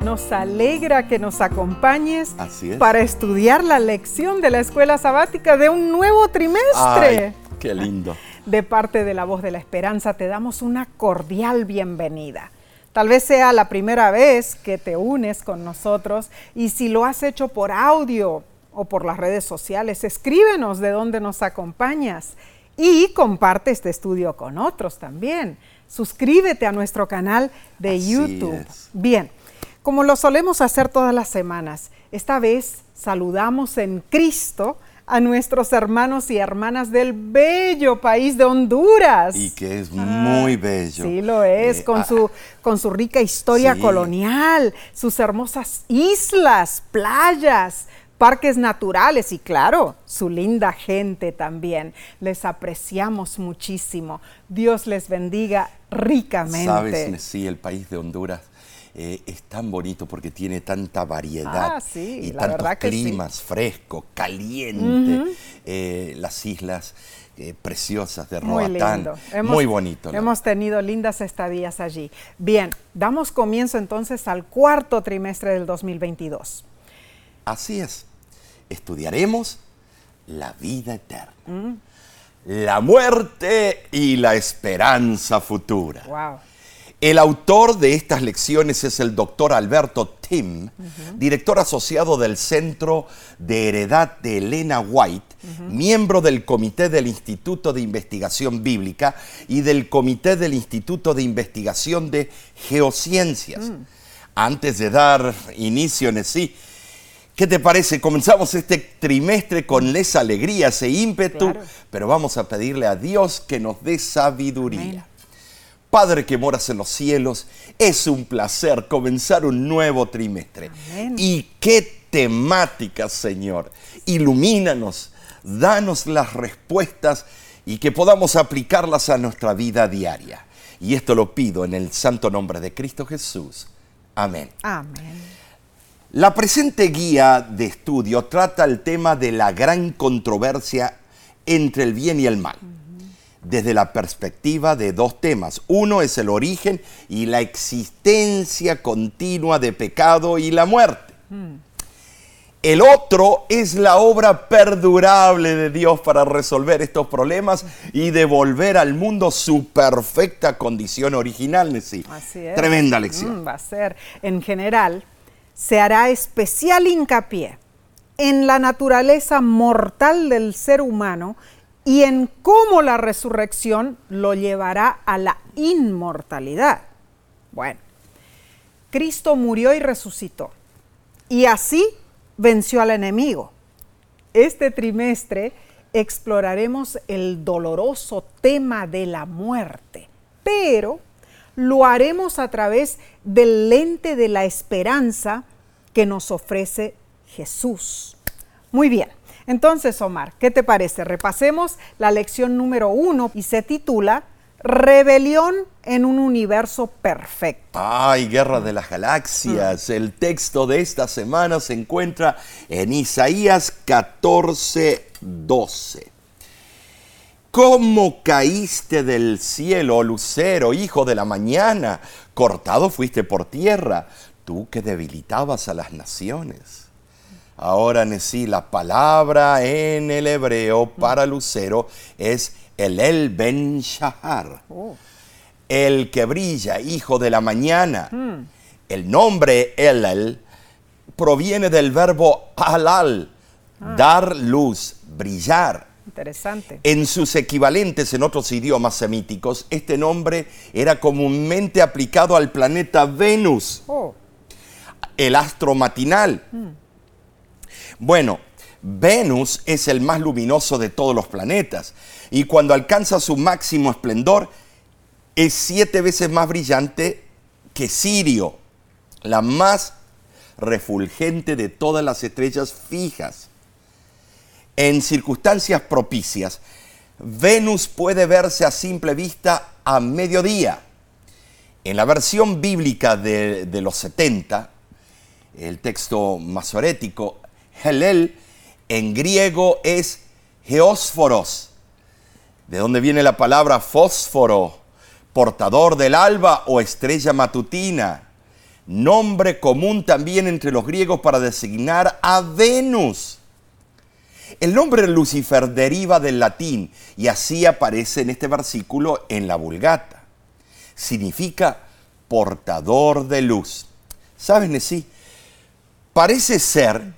Nos alegra que nos acompañes Así es. para estudiar la lección de la escuela sabática de un nuevo trimestre. Ay, qué lindo. De parte de la voz de la esperanza te damos una cordial bienvenida. Tal vez sea la primera vez que te unes con nosotros y si lo has hecho por audio o por las redes sociales, escríbenos de dónde nos acompañas y comparte este estudio con otros también. Suscríbete a nuestro canal de Así YouTube. es. Bien, como lo solemos hacer todas las semanas, esta vez saludamos en Cristo a nuestros hermanos y hermanas del bello país de Honduras. Y que es muy bello. Sí, lo es, Eh, con, ah, su, con su rica historia Sí. colonial, sus hermosas islas, playas, parques naturales y claro, su linda gente también. Les apreciamos muchísimo. Dios les bendiga ricamente. Sabes, sí, el país de Honduras eh, es tan bonito porque tiene tanta variedad Ah, sí, y tantos que sí. climas, fresco, caliente, eh, las islas eh, preciosas de Roatán. Hemos- Muy bonito. la Hemos tenido lindas estadías allí. Bien, damos comienzo entonces al cuarto trimestre del 2022. Así es. Estudiaremos la vida eterna, Mm. la muerte y la esperanza futura. Wow. El autor de estas lecciones es el doctor Alberto Tim, director asociado del Centro de Heredad de Elena White, miembro del Comité del Instituto de Investigación Bíblica y del Comité del Instituto de Investigación de Geociencias. Antes de dar inicio en sí, ¿qué te parece? Comenzamos este trimestre con esa alegría, ese ímpetu, Claro. pero vamos a pedirle a Dios que nos dé sabiduría. Amén. Padre que moras en los cielos, es un placer comenzar un nuevo trimestre. Amén. Y qué temática, Señor. Ilumínanos, danos las respuestas y que podamos aplicarlas a nuestra vida diaria. Y esto lo pido en el santo nombre de Cristo Jesús. Amén. Amén. La presente guía de estudio trata el tema de la gran controversia entre el bien y el mal, desde la perspectiva de dos temas. Uno es el origen y la existencia continua de pecado y la muerte. El otro es la obra perdurable de Dios para resolver estos problemas y devolver al mundo su perfecta condición original. Nessie. Así es. Tremenda lección. Mm, va a ser. En general, se hará especial hincapié en la naturaleza mortal del ser humano y en cómo la resurrección lo llevará a la inmortalidad. Bueno, Cristo murió y resucitó. Y así venció al enemigo. Este trimestre exploraremos el doloroso tema de la muerte, pero lo haremos a través del lente de la esperanza que nos ofrece Jesús. Muy bien, entonces Omar, ¿qué te parece? Repasemos la lección número uno y se titula Rebelión en un universo perfecto. Ay, Guerra de las Galaxias. El texto de esta semana se encuentra en Isaías 14, 12. ¿Cómo caíste del cielo, lucero, hijo de la mañana? Cortado fuiste por tierra, tú que debilitabas a las naciones. Ahora, Nesí, la palabra en el hebreo para lucero es el El Ben Shahar Oh, el que brilla, hijo de la mañana. El nombre Elel proviene del verbo halal, dar luz, brillar. interesante. En sus equivalentes en otros idiomas semíticos, este nombre era comúnmente aplicado al planeta Venus, Oh, el astro matinal. Bueno, Venus es el más luminoso de todos los planetas y cuando alcanza su máximo esplendor es siete veces más brillante que Sirio, la más refulgente de todas las estrellas fijas. En circunstancias propicias, Venus puede verse a simple vista a mediodía. En la versión bíblica de, de los 70, el texto masorético, Helel en griego es geósforos, de donde viene la palabra fósforo, portador del alba o estrella matutina. nombre común también entre los griegos para designar a Venus. El nombre Lucifer deriva del latín y así aparece en este versículo en la Vulgata. Significa portador de luz. ¿Saben, sí? Parece ser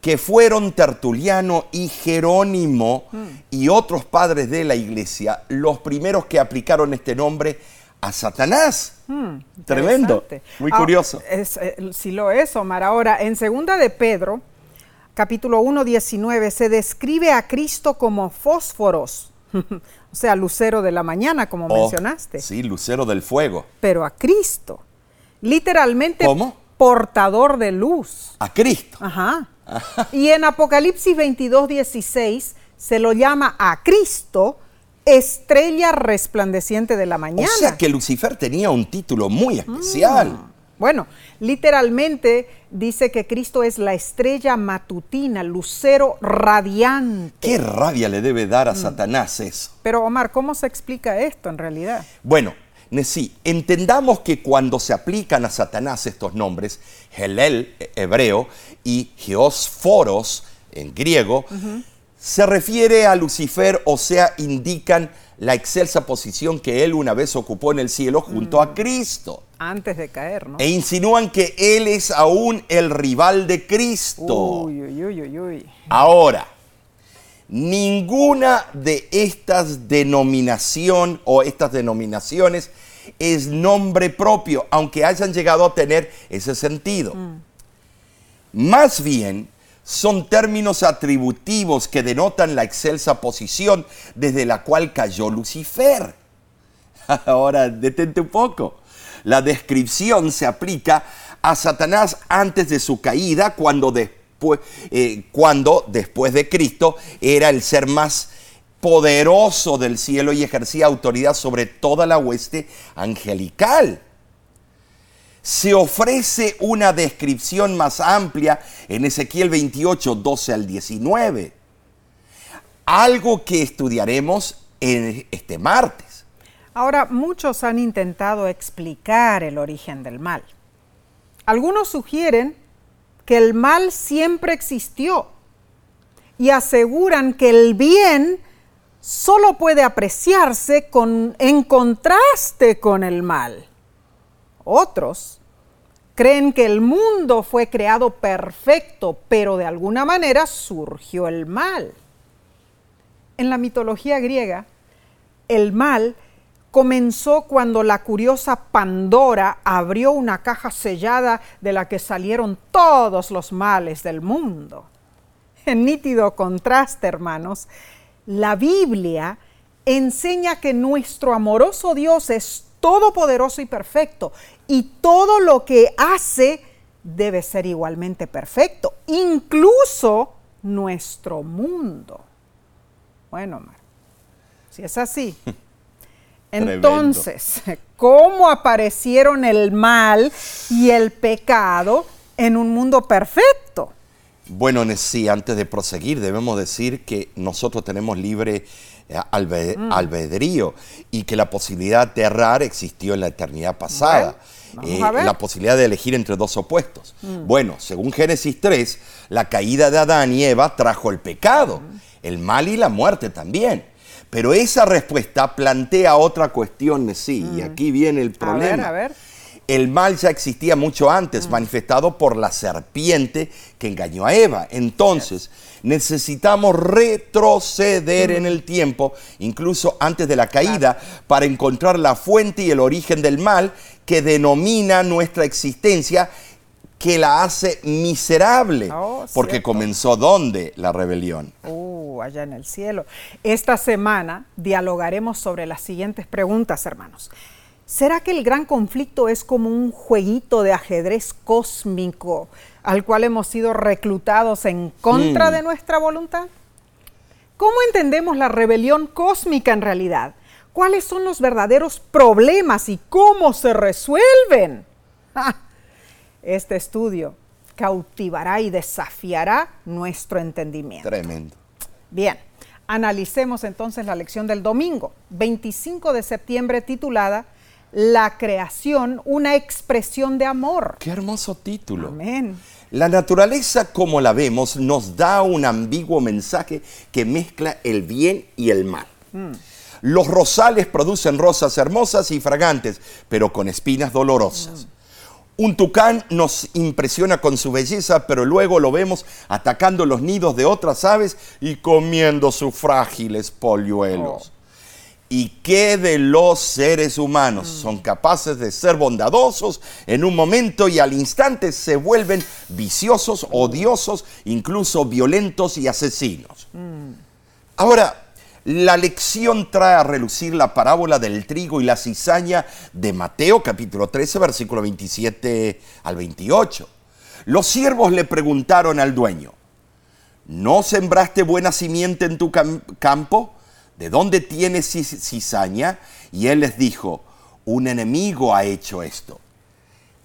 que fueron Tertuliano y Jerónimo y otros padres de la iglesia los primeros que aplicaron este nombre a Satanás. Hmm, Tremendo, muy Ah, curioso. es, eh, sí lo es, Omar. Ahora, en segunda de Pedro, capítulo 1, 19, se describe a Cristo como fósforos, o sea, lucero de la mañana, como Oh, mencionaste. Sí, lucero del fuego. Pero a Cristo, literalmente ¿Cómo? portador de luz. A Cristo. Ajá. Y en Apocalipsis 22, 16 se lo llama a Cristo estrella resplandeciente de la mañana. O sea que Lucifer tenía un título muy especial. Bueno, literalmente dice que Cristo es la estrella matutina, lucero radiante. ¿Qué rabia le debe Mm. dar a Satanás eso? Pero Omar, ¿cómo se explica esto en realidad? Bueno, sí, entendamos que cuando se aplican a Satanás estos nombres, Helel, eh, hebreo, y Geosforos, en griego, se refiere a Lucifer, o sea, indican la excelsa posición que él una vez ocupó en el cielo junto a Cristo. Antes de caer, ¿no? E insinúan que él es aún el rival de Cristo. Uy, uy, uy, uy, uy. Ahora, ninguna de estas denominación o estas denominaciones es nombre propio, aunque hayan llegado a tener ese sentido. Más bien, son términos atributivos que denotan la excelsa posición desde la cual cayó Lucifer. Ahora, detente un poco. La descripción se aplica a Satanás antes de su caída, cuando después, eh, cuando después de Cristo era el ser más poderoso del cielo y ejercía autoridad sobre toda la hueste angelical. Se ofrece una descripción más amplia en Ezequiel 28, 12 al 19. Algo que estudiaremos en este martes. Ahora, muchos han intentado explicar el origen del mal. Algunos sugieren que el mal siempre existió y aseguran que el bien solo puede apreciarse con, en contraste con el mal. Otros creen que el mundo fue creado perfecto, pero de alguna manera surgió el mal. En la mitología griega, el mal comenzó cuando la curiosa Pandora abrió una caja sellada de la que salieron todos los males del mundo. En nítido contraste, hermanos, la Biblia enseña que nuestro amoroso Dios es todopoderoso y perfecto y todo lo que hace debe ser igualmente perfecto, incluso nuestro mundo. Bueno, Omar, si es así, entonces, ¿cómo aparecieron el mal y el pecado en un mundo perfecto? Bueno, sí, antes de proseguir, debemos decir que nosotros tenemos libre eh, albe- Mm. albedrío y que la posibilidad de errar existió en la eternidad pasada. Bueno, Eh. Mm. la posibilidad de elegir entre dos opuestos. Bueno, según Génesis 3, la caída de Adán y Eva trajo el pecado, Mm. el mal y la muerte también. Pero esa respuesta plantea otra cuestión, sí, y aquí viene el Mm. A problema. ver, a ver. El mal ya existía mucho antes, manifestado por la serpiente que engañó a Eva. Entonces, necesitamos retroceder en el tiempo, incluso antes de la caída, para encontrar la fuente y el origen del mal que denomina nuestra existencia, que la hace miserable. Oh, porque cierto. comenzó ¿dónde? La rebelión. Uh, allá en el cielo. Esta semana dialogaremos sobre las siguientes preguntas, hermanos. ¿Será que el gran conflicto es como un jueguito de ajedrez cósmico al cual hemos sido reclutados en contra Mm. de nuestra voluntad? ¿Cómo entendemos la rebelión cósmica en realidad? ¿Cuáles son los verdaderos problemas y cómo se resuelven? Este estudio cautivará y desafiará nuestro entendimiento. Tremendo. Bien, analicemos entonces la lección del domingo, 25 de septiembre, titulada la creación una expresión de amor. Qué hermoso título. Amén. La naturaleza como la vemos nos da un ambiguo mensaje que mezcla el bien y el mal. Los rosales producen rosas hermosas y fragantes, pero con espinas dolorosas. Un tucán nos impresiona con su belleza, pero luego lo vemos atacando los nidos de otras aves y comiendo sus frágiles polluelos. ¿Y qué de los seres humanos? Son capaces de ser bondadosos en un momento y al instante se vuelven viciosos, odiosos, incluso violentos y asesinos. Ahora, la lección trae a relucir la parábola del trigo y la cizaña de Mateo capítulo 13, versículo 27 al 28. Los siervos le preguntaron al dueño, ¿no sembraste buena simiente en tu campo? ¿de dónde tienes cizaña? Y él les dijo, un enemigo ha hecho esto.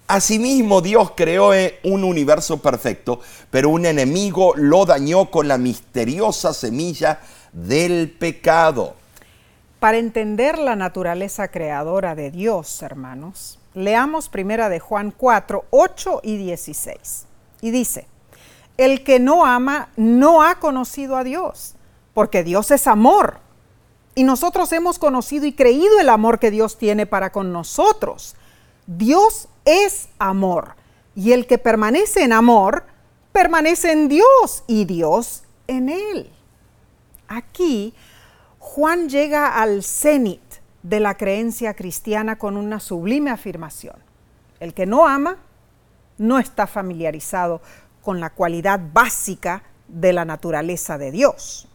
Asimismo, Dios creó eh, un universo perfecto, pero un enemigo lo dañó con la misteriosa semilla del pecado. Para entender la naturaleza creadora de Dios, hermanos, leamos primera de Juan 4, 8 y 16. Y dice, el que no ama no ha conocido a Dios, porque Dios es amor. Y nosotros hemos conocido y creído el amor que Dios tiene para con nosotros. Dios es amor. Y el que permanece en amor, permanece en Dios y Dios en él. Aquí, Juan llega al cenit de la creencia cristiana con una sublime afirmación. El que no ama no está familiarizado con la cualidad básica de la naturaleza de Dios.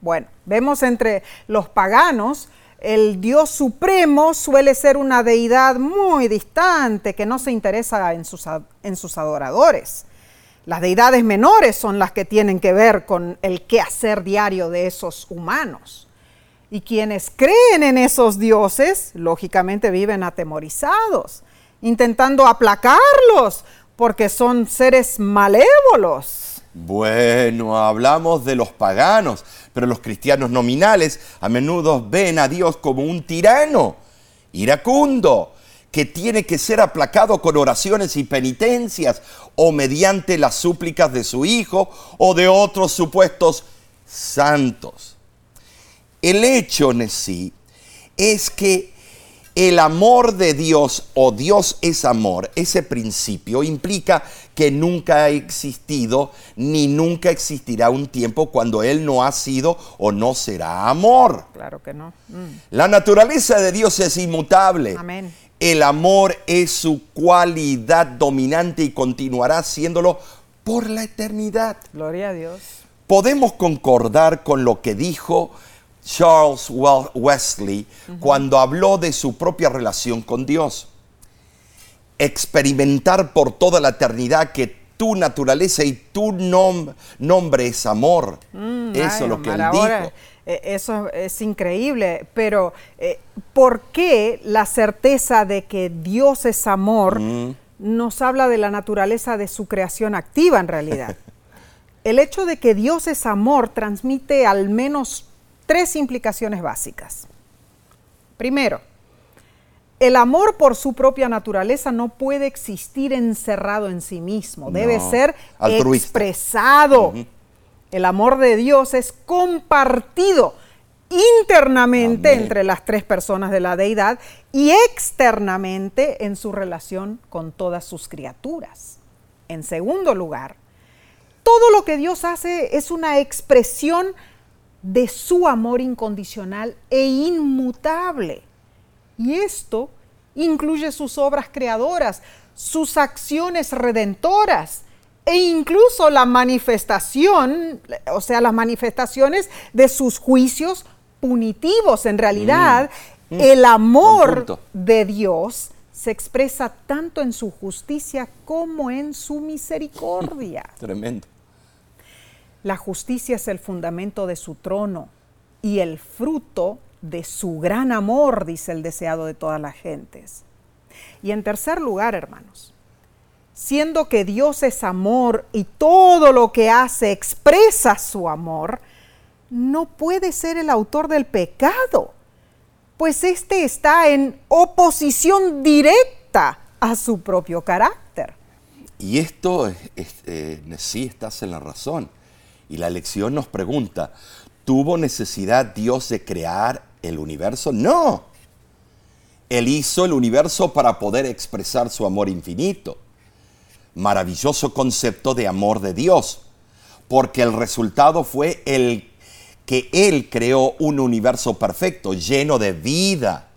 Bueno, vemos entre los paganos, el Dios supremo suele ser una deidad muy distante que no se interesa en sus, en sus adoradores. Las deidades menores son las que tienen que ver con el quehacer diario de esos humanos. Y quienes creen en esos dioses, lógicamente viven atemorizados, intentando aplacarlos, porque son seres malévolos. Bueno, hablamos de los paganos, pero los cristianos nominales a menudo ven a Dios como un tirano, iracundo, que tiene que ser aplacado con oraciones y penitencias o mediante las súplicas de su Hijo o de otros supuestos santos. El hecho en sí es que el amor de Dios o Dios es amor, ese principio implica que nunca ha existido ni nunca existirá un tiempo cuando Él no ha sido o no será amor. Claro que no. Mm. La naturaleza de Dios es inmutable. Amén. El amor es su cualidad dominante y continuará siéndolo por la eternidad. Gloria a Dios. Podemos concordar con lo que dijo Charles Wesley cuando habló de su propia relación con Dios. Experimentar por toda la eternidad que tu naturaleza y tu nombre es amor. Mm, eso es lo que él dijo. Eh, eso es increíble, pero eh, ¿por qué la certeza de que Dios es amor mm. nos habla de la naturaleza de su creación activa en realidad? El hecho de que Dios es amor transmite al menos tres implicaciones básicas. Primero, el amor por su propia naturaleza no puede existir encerrado en sí mismo, debe ser expresado. El amor de Dios es compartido internamente entre las tres personas de la deidad y externamente en su relación con todas sus criaturas. En segundo lugar, todo lo que Dios hace es una expresión de su amor incondicional e inmutable. Y esto incluye sus obras creadoras, sus acciones redentoras e incluso la manifestación, o sea, las manifestaciones de sus juicios punitivos. En realidad, mm. Mm. el amor de Dios se expresa tanto en su justicia como en su misericordia. Tremendo. La justicia es el fundamento de su trono y el fruto de su gran amor, dice el deseado de todas las gentes. Y en tercer lugar, hermanos, siendo que Dios es amor y todo lo que hace expresa su amor, no puede ser el autor del pecado, pues éste está en oposición directa a su propio carácter. Y esto, eh, sí estás en la razón. Y la lección nos pregunta, ¿tuvo necesidad Dios de crear el universo? No. Él hizo el universo para poder expresar su amor infinito. Maravilloso concepto de amor de Dios, porque el resultado fue el que Él creó un universo perfecto, lleno de vida,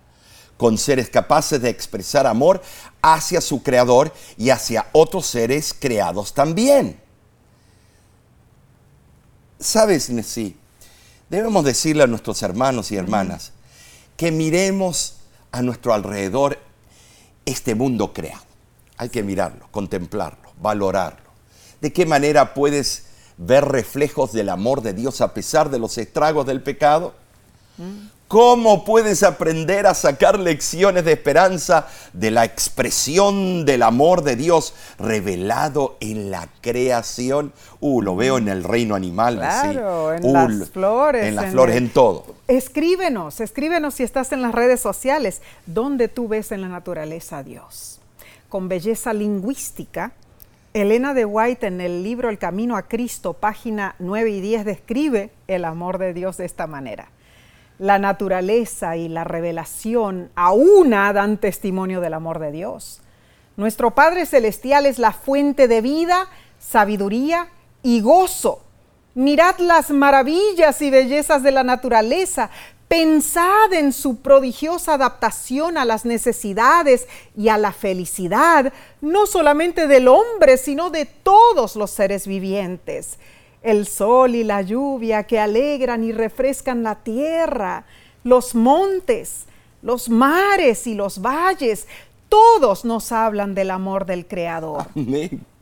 con seres capaces de expresar amor hacia su creador y hacia otros seres creados también. ¿Sabes, Nessie? Debemos decirle a nuestros hermanos y hermanas que miremos a nuestro alrededor este mundo creado. Hay que mirarlo, contemplarlo, valorarlo. ¿De qué manera puedes ver reflejos del amor de Dios a pesar de los estragos del pecado? ¿Cómo puedes aprender a sacar lecciones de esperanza de la expresión del amor de Dios revelado en la creación? Uh, lo veo en el reino animal. Claro, en las flores. En las flores, en todo. Escríbenos, escríbenos si estás en las redes sociales, ¿dónde tú ves en la naturaleza a Dios? Con belleza lingüística, Elena de White en el libro El Camino a Cristo, página 9 y 10, describe el amor de Dios de esta manera la naturaleza y la revelación a una dan testimonio del amor de Dios. Nuestro Padre Celestial es la fuente de vida, sabiduría y gozo. Mirad las maravillas y bellezas de la naturaleza. Pensad en su prodigiosa adaptación a las necesidades y a la felicidad, no solamente del hombre, sino de todos los seres vivientes el sol y la lluvia que alegran y refrescan la tierra, los montes, los mares y los valles, todos nos hablan del amor del Creador.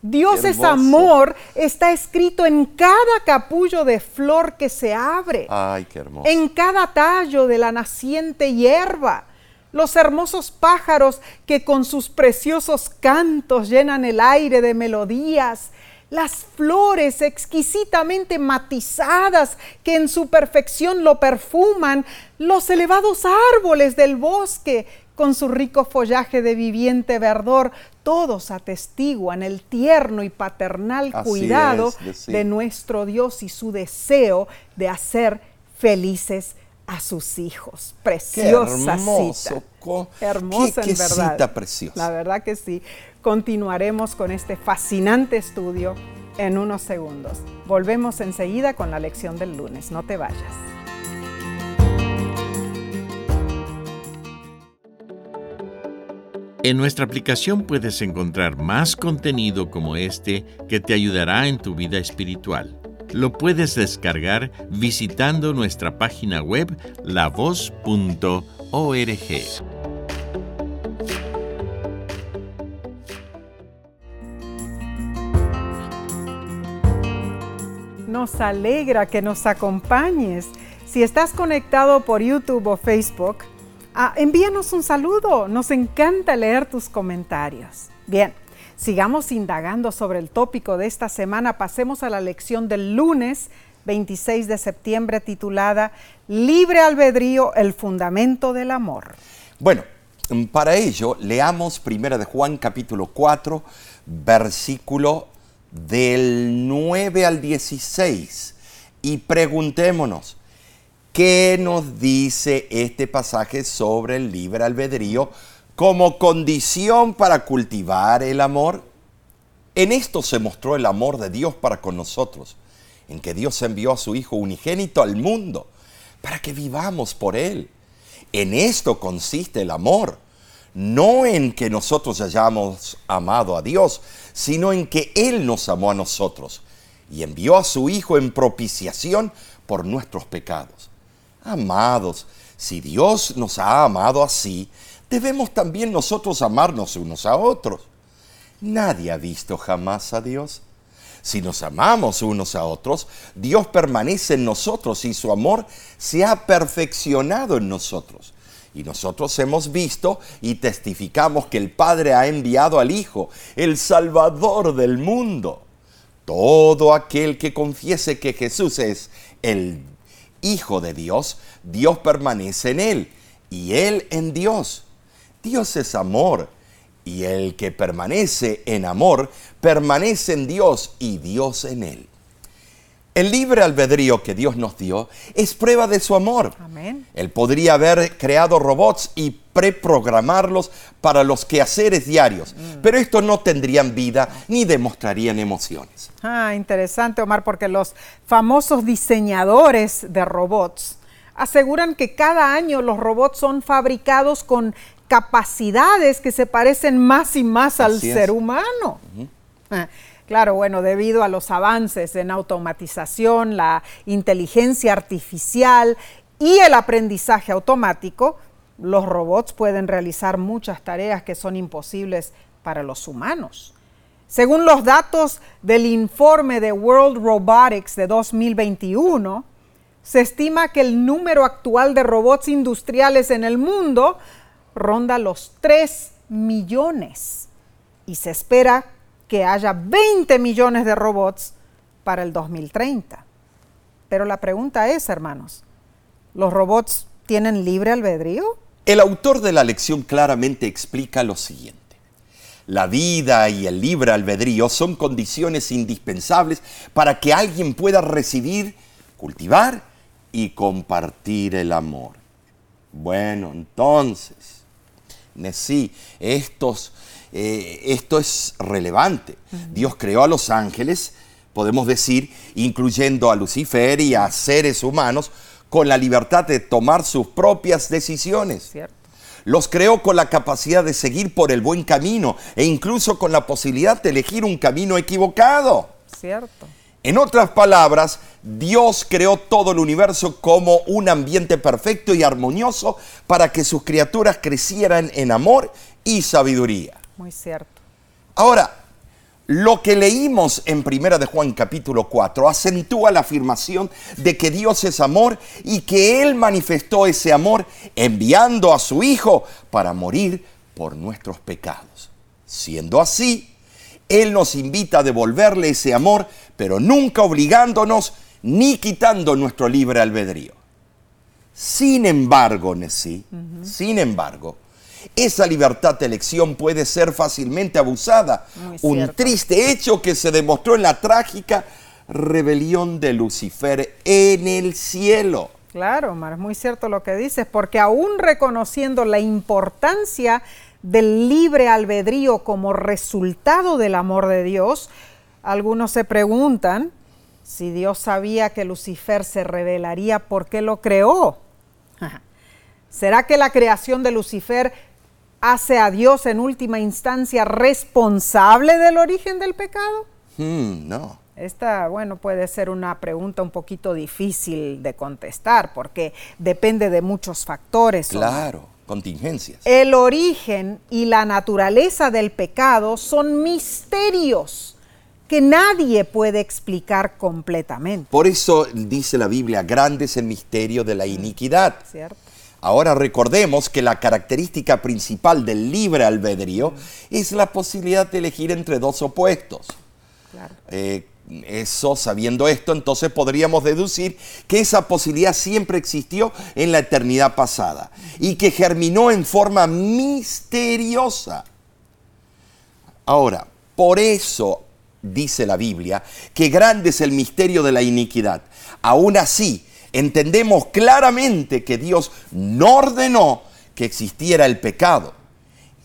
Dios es amor, está escrito en cada capullo de flor que se abre, Ay, qué hermoso. en cada tallo de la naciente hierba, los hermosos pájaros que con sus preciosos cantos llenan el aire de melodías, las flores exquisitamente matizadas que en su perfección lo perfuman, los elevados árboles del bosque con su rico follaje de viviente verdor, todos atestiguan el tierno y paternal cuidado de nuestro Dios y su deseo de hacer felices a sus hijos. Preciosa cita. Hermosa en verdad. Cita preciosa. La verdad que sí. Continuaremos con este fascinante estudio en unos segundos. Volvemos enseguida con la lección del lunes. No te vayas. En nuestra aplicación puedes encontrar más contenido como este que te ayudará en tu vida espiritual. Lo puedes descargar visitando nuestra página web lavoz.org. Nos alegra que nos acompañes. Si estás conectado por YouTube o Facebook, ah, envíanos un saludo. Nos encanta leer tus comentarios. Bien, Sigamos indagando sobre el tópico de esta semana. Pasemos a la lección del lunes 26 de septiembre titulada Libre albedrío, el fundamento del amor. Bueno, para ello leamos primero de Juan capítulo 4, versículo del 9 al 16 y preguntémonos, ¿qué nos dice este pasaje sobre el libre albedrío? como condición para cultivar el amor. En esto se mostró el amor de Dios para con nosotros, en que Dios envió a su Hijo unigénito al mundo para que vivamos por Él. En esto consiste el amor, no en que nosotros hayamos amado a Dios, sino en que Él nos amó a nosotros y envió a su Hijo en propiciación por nuestros pecados. Amados, si Dios nos ha amado así, debemos también nosotros amarnos unos a otros. Nadie ha visto jamás a Dios. Si nos amamos unos a otros, Dios permanece en nosotros y su amor se ha perfeccionado en nosotros. Y nosotros hemos visto y testificamos que el Padre ha enviado al Hijo, el Salvador del mundo. Todo aquel que confiese que Jesús es el Hijo de Dios, Dios permanece en él y él en Dios. Dios es amor y el que permanece en amor permanece en Dios y Dios en él. El libre albedrío que Dios nos dio es prueba de su amor. Amén. Él podría haber creado robots y preprogramarlos para los quehaceres diarios, pero estos no tendrían vida ni demostrarían emociones. Ah, interesante, Omar, porque los famosos diseñadores de robots aseguran que cada año los robots son fabricados con capacidades que se parecen más y más al es. ser humano. Ah, Claro, bueno, debido a los avances en automatización, la inteligencia artificial y el aprendizaje automático, los robots pueden realizar muchas tareas que son imposibles para los humanos. Según los datos del informe de World Robotics de 2021, se estima que el número actual de robots industriales en el mundo ronda los 3 millones y se espera que haya 20 millones de robots para el 2030. Pero la pregunta es, hermanos, ¿los robots tienen libre albedrío? El autor de la lección claramente explica lo siguiente. La vida y el libre albedrío son condiciones indispensables para que alguien pueda recibir, cultivar y compartir el amor. Bueno, entonces, sí, estos, eh, esto es relevante. Dios creó a los ángeles, podemos decir, incluyendo a Lucifer y a seres humanos, con la libertad de tomar sus propias decisiones. ¿Cierto? Los creó con la capacidad de seguir por el buen camino e incluso con la posibilidad de elegir un camino equivocado. ¿Cierto? En otras palabras, Dios creó todo el universo como un ambiente perfecto y armonioso para que sus criaturas crecieran en amor y sabiduría. Muy cierto. Ahora, lo que leímos en Primera de Juan capítulo 4 acentúa la afirmación de que Dios es amor y que Él manifestó ese amor enviando a su Hijo para morir por nuestros pecados. Siendo así, Él nos invita a devolverle ese amor, pero nunca obligándonos ni quitando nuestro libre albedrío. Sin embargo, Nessie, sin embargo, esa libertad de elección puede ser fácilmente abusada. Un triste hecho que se demostró en la trágica rebelión de Lucifer en el cielo. Claro, Omar, es muy cierto lo que dices, porque aún reconociendo la importancia del libre albedrío como resultado del amor de Dios, algunos se preguntan si Dios sabía que Lucifer se rebelaría, ¿por qué lo creó? ¿Será que la creación de Lucifer hace a Dios en última instancia responsable del origen del pecado? Hmm, no. Esta, bueno, puede ser una pregunta un poquito difícil de contestar porque depende de muchos factores. Omar. Claro, contingencias. El origen y la naturaleza del pecado son misterios que nadie puede explicar completamente, Por eso dice la Biblia, grande es el misterio de la iniquidad. ¿cierto? Ahora recordemos que la característica principal del libre albedrío es la posibilidad de elegir entre dos opuestos. Claro. Eh, eso, sabiendo esto, entonces podríamos deducir que esa posibilidad siempre existió en la eternidad pasada y que germinó en forma misteriosa. Ahora, por eso dice la Biblia que grande es el misterio de la iniquidad. Aún así, entendemos claramente que Dios no ordenó que existiera el pecado.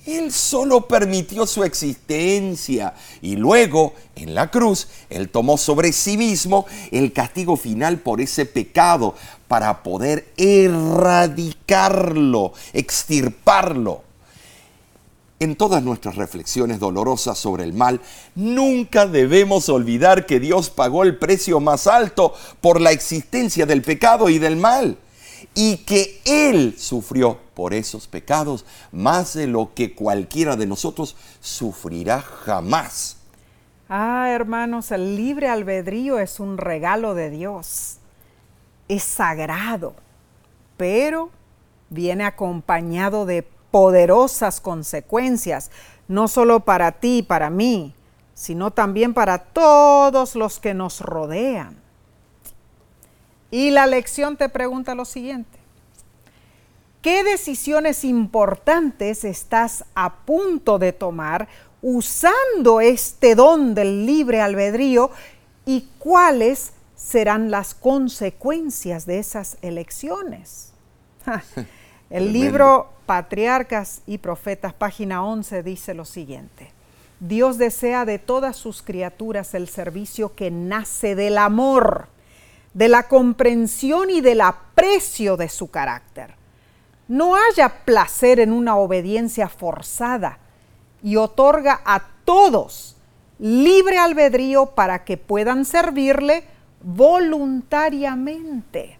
Él solo permitió su existencia y luego en la cruz Él tomó sobre sí mismo el castigo final por ese pecado para poder erradicarlo, extirparlo. En todas nuestras reflexiones dolorosas sobre el mal, nunca debemos olvidar que Dios pagó el precio más alto por la existencia del pecado y del mal, y que Él sufrió por esos pecados más de lo que cualquiera de nosotros sufrirá jamás. Ah, hermanos, el libre albedrío es un regalo de Dios. Es sagrado, pero viene acompañado de poderosas consecuencias, no solo para ti y para mí, sino también para todos los que nos rodean. Y la lección te pregunta lo siguiente. ¿Qué decisiones importantes estás a punto de tomar usando este don del libre albedrío y cuáles serán las consecuencias de esas elecciones? El libro Patriarcas y Profetas, página 11, dice lo siguiente. Dios desea de todas sus criaturas el servicio que nace del amor, de la comprensión y del aprecio de su carácter. No haya placer en una obediencia forzada y otorga a todos libre albedrío para que puedan servirle voluntariamente.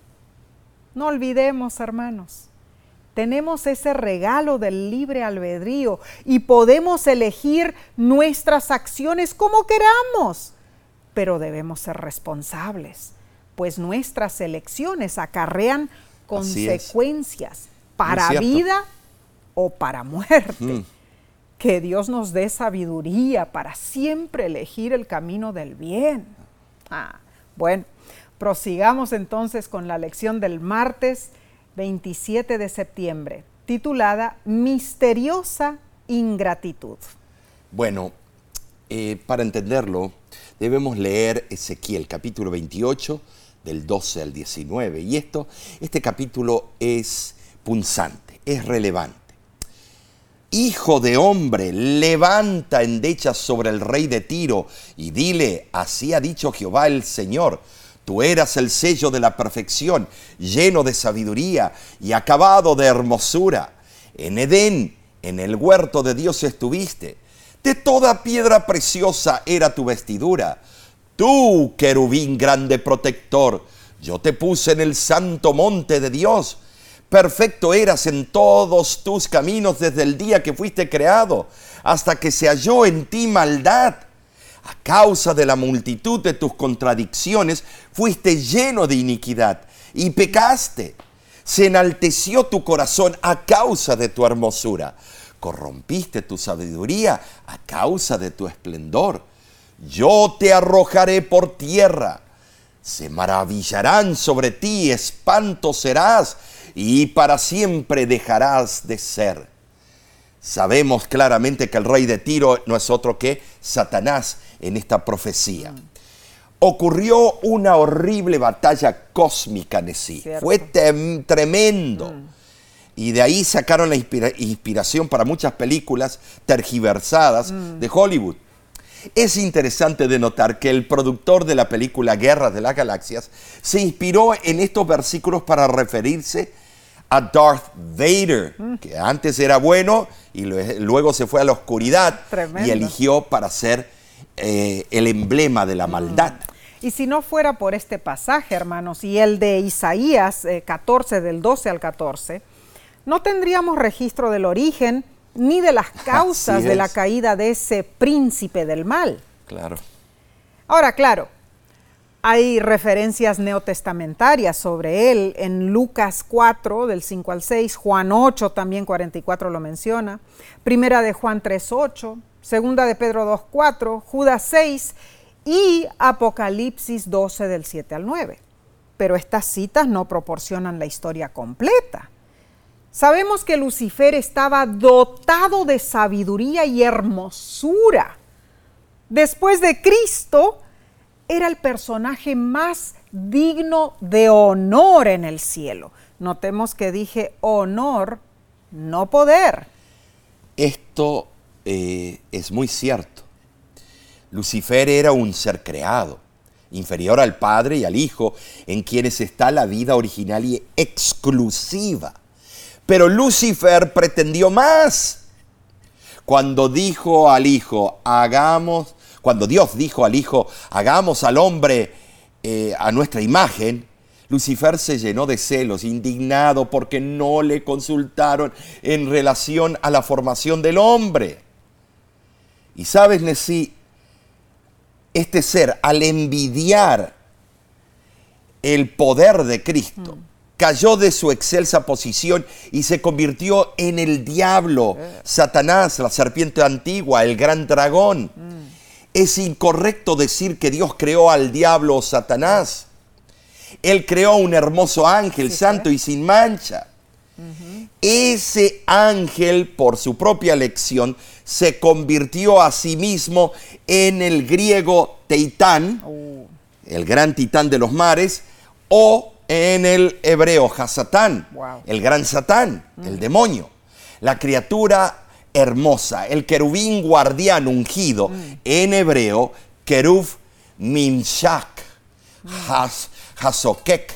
No olvidemos, hermanos, tenemos ese regalo del libre albedrío y podemos elegir nuestras acciones como queramos, pero debemos ser responsables, pues nuestras elecciones acarrean consecuencias para vida o para muerte. Mm. Que Dios nos dé sabiduría para siempre elegir el camino del bien. Ah, bueno, prosigamos entonces con la lección del martes 27 de septiembre, titulada Misteriosa Ingratitud. Bueno, eh, para entenderlo, debemos leer Ezequiel capítulo 28 del 12 al 19. Y esto, este capítulo es punzante, es relevante. Hijo de hombre, levanta endechas sobre el rey de Tiro y dile, así ha dicho Jehová el Señor, Tú eras el sello de la perfección, lleno de sabiduría y acabado de hermosura. En Edén, en el huerto de Dios estuviste. De toda piedra preciosa era tu vestidura. Tú, querubín grande protector, yo te puse en el santo monte de Dios. Perfecto eras en todos tus caminos desde el día que fuiste creado, hasta que se halló en ti maldad a causa de la multitud de tus contradicciones, fuiste lleno de iniquidad y pecaste. Se enalteció tu corazón a causa de tu hermosura. Corrompiste tu sabiduría a causa de tu esplendor. Yo te arrojaré por tierra. Se maravillarán sobre ti, espanto serás y para siempre dejarás de ser. Sabemos claramente que el rey de Tiro no es otro que Satanás en esta profecía. Ocurrió una horrible batalla cósmica en sí. Fue tremendo. Mm. Y de ahí sacaron la inspiración para muchas películas tergiversadas mm. de Hollywood. Es interesante de notar que el productor de la película Guerra de las Galaxias se inspiró en estos versículos para referirse a Darth Vader, mm. que antes era bueno y luego se fue a la oscuridad y eligió para ser eh, el emblema de la mm. maldad. Y si no fuera por este pasaje, hermanos, y el de Isaías 14, eh, del 12 al 14, no tendríamos registro del origen ni de las causas de la caída de ese príncipe del mal. Claro. Ahora, claro, hay referencias neotestamentarias sobre él en Lucas 4, del 5 al 6, Juan 8, también 44 lo menciona, Primera de Juan 3, 8, Segunda de Pedro 2, 4, Judas 6 y Apocalipsis 12 del 7 al 9. Pero estas citas no proporcionan la historia completa. Sabemos que Lucifer estaba dotado de sabiduría y hermosura. Después de Cristo, era el personaje más digno de honor en el cielo. Notemos que dije honor, no poder. Esto eh, es muy cierto. Lucifer era un ser creado, inferior al Padre y al Hijo, en quienes está la vida original y exclusiva. Pero Lucifer pretendió más. Cuando dijo al Hijo, hagamos cuando Dios dijo al Hijo, hagamos al hombre eh, a nuestra imagen, Lucifer se llenó de celos, indignado porque no le consultaron en relación a la formación del hombre. Y sabes, Nesí, este ser, al envidiar el poder de Cristo, mm. cayó de su excelsa posición y se convirtió en el diablo, eh. Satanás, la serpiente antigua, el gran dragón. Mm. Es incorrecto decir que Dios creó al diablo o Satanás. Él creó un hermoso ángel santo y sin mancha. ese ángel, por su propia elección, se convirtió a sí mismo en el griego Teitán, el gran titán de los mares, o en el hebreo Hasatán, Wow. el gran Satán, el demonio. La criatura hermosa, el querubín guardián ungido, en hebreo, Kerub Mimshak, Has, Hasokek,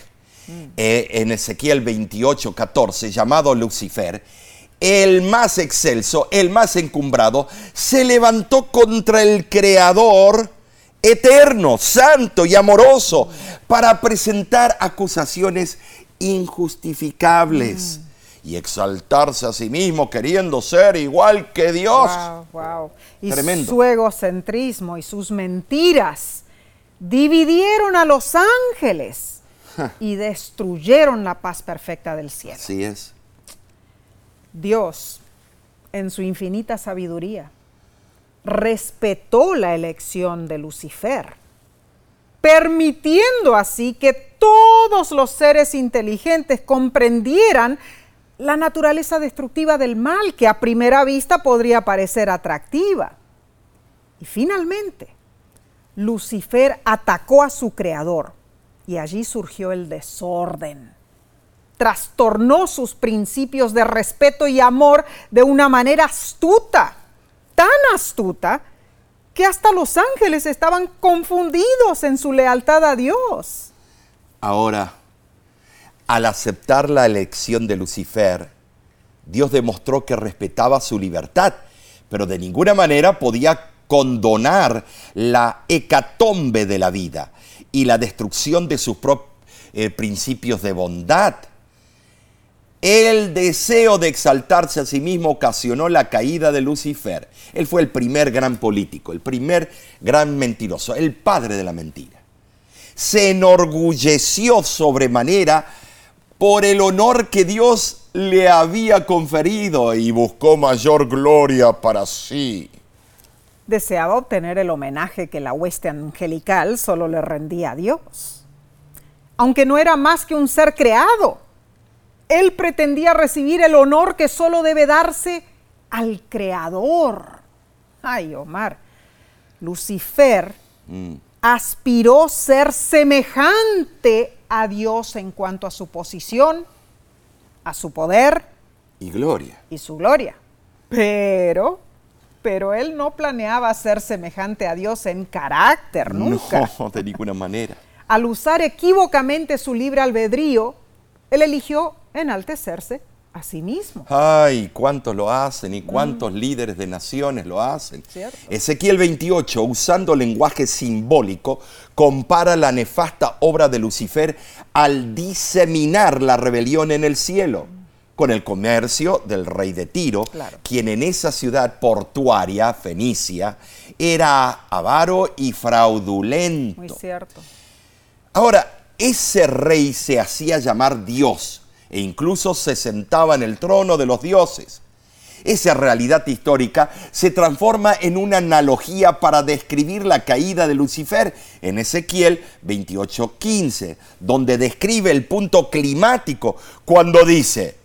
eh, en Ezequiel 28, 14, llamado Lucifer, el más excelso, el más encumbrado, se levantó contra el Creador eterno, santo y amoroso, para presentar acusaciones injustificables y exaltarse a sí mismo queriendo ser igual que Dios. Wow, wow. Y Tremendo. su egocentrismo y sus mentiras dividieron a los ángeles y destruyeron la paz perfecta del cielo. Así es. Dios, en su infinita sabiduría, respetó la elección de Lucifer, permitiendo así que todos los seres inteligentes comprendieran la naturaleza destructiva del mal, que a primera vista podría parecer atractiva. Y finalmente, Lucifer atacó a su creador y allí surgió el desorden trastornó sus principios de respeto y amor de una manera astuta, tan astuta, que hasta los ángeles estaban confundidos en su lealtad a Dios. Ahora, al aceptar la elección de Lucifer, Dios demostró que respetaba su libertad, pero de ninguna manera podía condonar la hecatombe de la vida y la destrucción de sus propios principios de bondad. El deseo de exaltarse a sí mismo ocasionó la caída de Lucifer. Él fue el primer gran político, el primer gran mentiroso, el padre de la mentira. Se enorgulleció sobremanera por el honor que Dios le había conferido y buscó mayor gloria para sí. Deseaba obtener el homenaje que la hueste angelical solo le rendía a Dios. Aunque no era más que un ser creado, él pretendía recibir el honor que solo debe darse al Creador. Ay, Omar, Lucifer aspiró ser semejante a Dios en cuanto a su posición, a su poder Y gloria. y su gloria. Pero, pero él no planeaba ser semejante a Dios en carácter, nunca. No, de ninguna manera. Al usar equívocamente su libre albedrío, él eligió enaltecerse a sí mismo. Ay, cuántos lo hacen y cuántos líderes de naciones lo hacen. Cierto. Ezequiel 28, usando lenguaje simbólico, compara la nefasta obra de Lucifer al diseminar la rebelión en el cielo con el comercio del rey de Tiro, Claro. quien en esa ciudad portuaria, Fenicia, era avaro y fraudulento. Muy cierto. Ahora, ese rey se hacía llamar Dios e incluso se sentaba en el trono de los dioses. Esa realidad histórica se transforma en una analogía para describir la caída de Lucifer en Ezequiel 28:15, donde describe el punto climático cuando dice,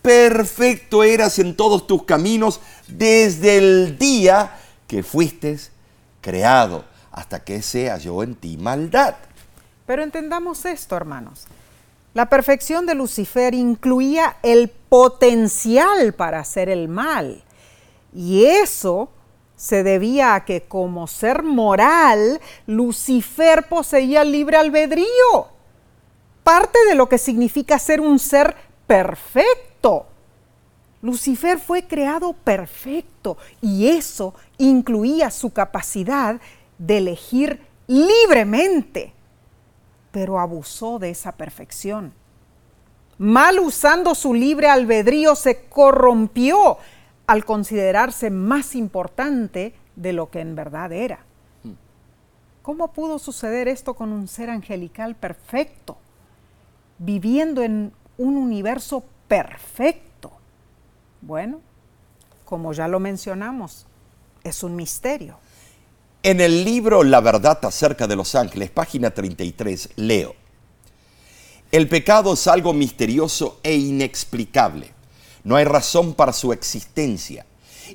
perfecto eras en todos tus caminos desde el día que fuiste creado, hasta que se halló en ti maldad. Pero entendamos esto, hermanos. La perfección de Lucifer incluía el potencial para hacer el mal. Y eso se debía a que como ser moral, Lucifer poseía libre albedrío. Parte de lo que significa ser un ser perfecto. Lucifer fue creado perfecto y eso incluía su capacidad de elegir libremente pero abusó de esa perfección. Mal usando su libre albedrío se corrompió al considerarse más importante de lo que en verdad era. ¿Cómo pudo suceder esto con un ser angelical perfecto, viviendo en un universo perfecto? Bueno, como ya lo mencionamos, es un misterio. En el libro La verdad acerca de los ángeles, página 33, leo. El pecado es algo misterioso e inexplicable. No hay razón para su existencia.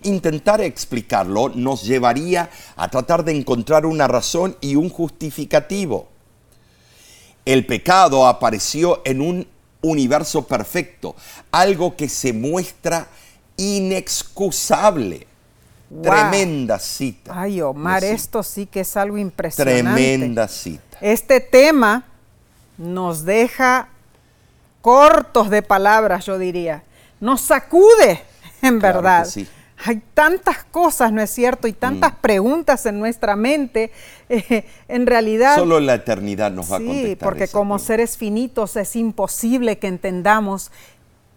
Intentar explicarlo nos llevaría a tratar de encontrar una razón y un justificativo. El pecado apareció en un universo perfecto, algo que se muestra inexcusable. Wow. Tremenda cita. Ay, Omar, Sí. esto sí que es algo impresionante. Tremenda cita. Este tema nos deja cortos de palabras, yo diría. Nos sacude, en Claro verdad. sí. Hay tantas cosas, ¿no es cierto? Y tantas preguntas en nuestra mente. eh, en realidad, Solo la eternidad nos va a contestar. sí, porque como pregunta. seres finitos es imposible que entendamos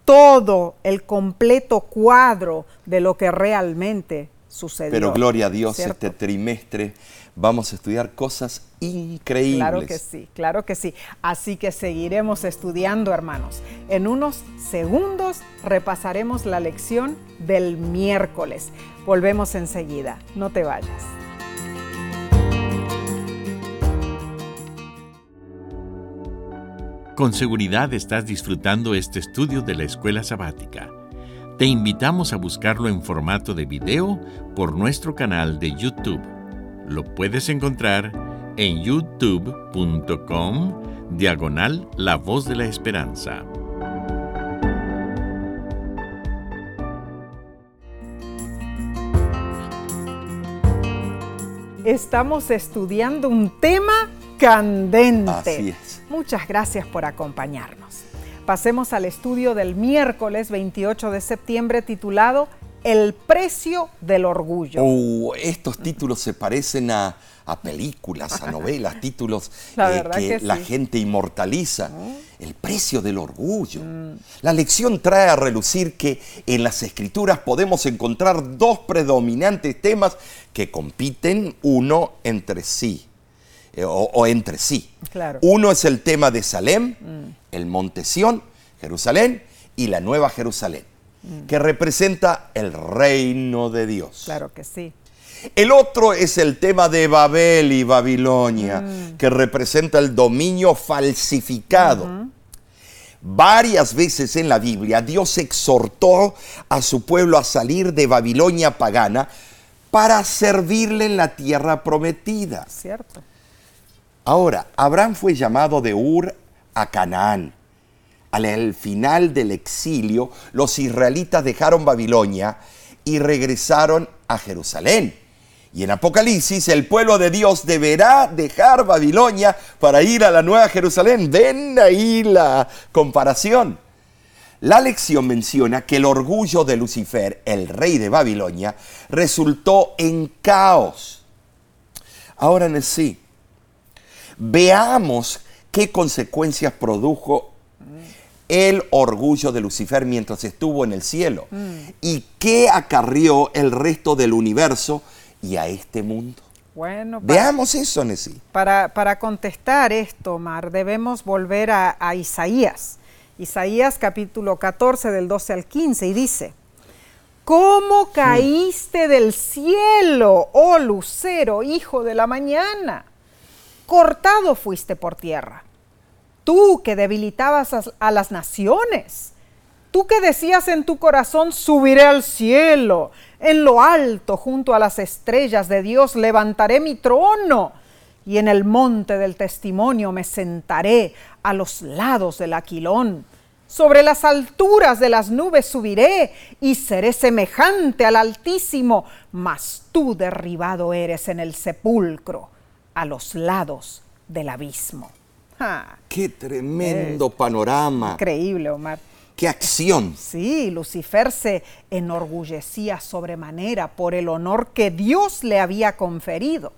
todo el completo cuadro de lo que realmente sucedió. Pero gloria a Dios, ¿cierto? este trimestre vamos a estudiar cosas increíbles. Claro que sí, claro que sí. Así que seguiremos estudiando, hermanos. En unos segundos repasaremos la lección del miércoles. Volvemos enseguida. No te vayas. Con seguridad estás disfrutando este estudio de la escuela sabática. Te invitamos a buscarlo en formato de video por nuestro canal de YouTube. Lo puedes encontrar en youtube.com diagonal La Voz de la Esperanza. Estamos estudiando un tema candente. Así es. Muchas gracias por acompañarnos. Pasemos al estudio del miércoles 28 de septiembre titulado El precio del orgullo. Oh, estos títulos se parecen a, a películas, a novelas, títulos eh, La que la sí. Mm. gente inmortaliza. El precio del orgullo. La lección trae a relucir que en las escrituras podemos encontrar dos predominantes temas que compiten uno entre sí. Eh, o, o entre sí. Claro. Uno es el tema de Salem, el monte Sión, Jerusalén y la Nueva Jerusalén, que representa el reino de Dios. Claro que sí. El otro es el tema de Babel y Babilonia, que representa el dominio falsificado. Varias veces en la Biblia Dios exhortó a su pueblo a salir de Babilonia pagana para servirle en la tierra prometida. Cierto. Ahora, Abraham fue llamado de Ur a Canaán. Al al final del exilio, los israelitas dejaron Babilonia y regresaron a Jerusalén. Y en Apocalipsis, el pueblo de Dios deberá dejar Babilonia para ir a la Nueva Jerusalén. Ven ahí la comparación. La lección menciona que el orgullo de Lucifer, el rey de Babilonia, resultó en caos. Ahora en el sí, veamos qué consecuencias produjo el orgullo de Lucifer mientras estuvo en el cielo y qué acarrió el resto del universo y a este mundo. Bueno, para, Veamos eso, Nesí. para, para contestar esto, Mar, debemos volver a, a Isaías. Isaías capítulo 14 del 12 al 15 y dice, ¿Cómo caíste del cielo, oh lucero, hijo de la mañana? Cortado fuiste por tierra. Tú que debilitabas a, las naciones. Tú que decías en tu corazón, subiré al cielo. En lo alto, junto a las estrellas de Dios, levantaré mi trono. Y en el monte del testimonio me sentaré a los lados del aquilón. Sobre las alturas de las nubes subiré y seré semejante al Altísimo, mas tú derribado eres en el sepulcro, a los lados del abismo. ¡Ja! Qué tremendo panorama, Increíble, Omar. qué acción. Sí, Lucifer se enorgullecía sobremanera por el honor que Dios le había conferido,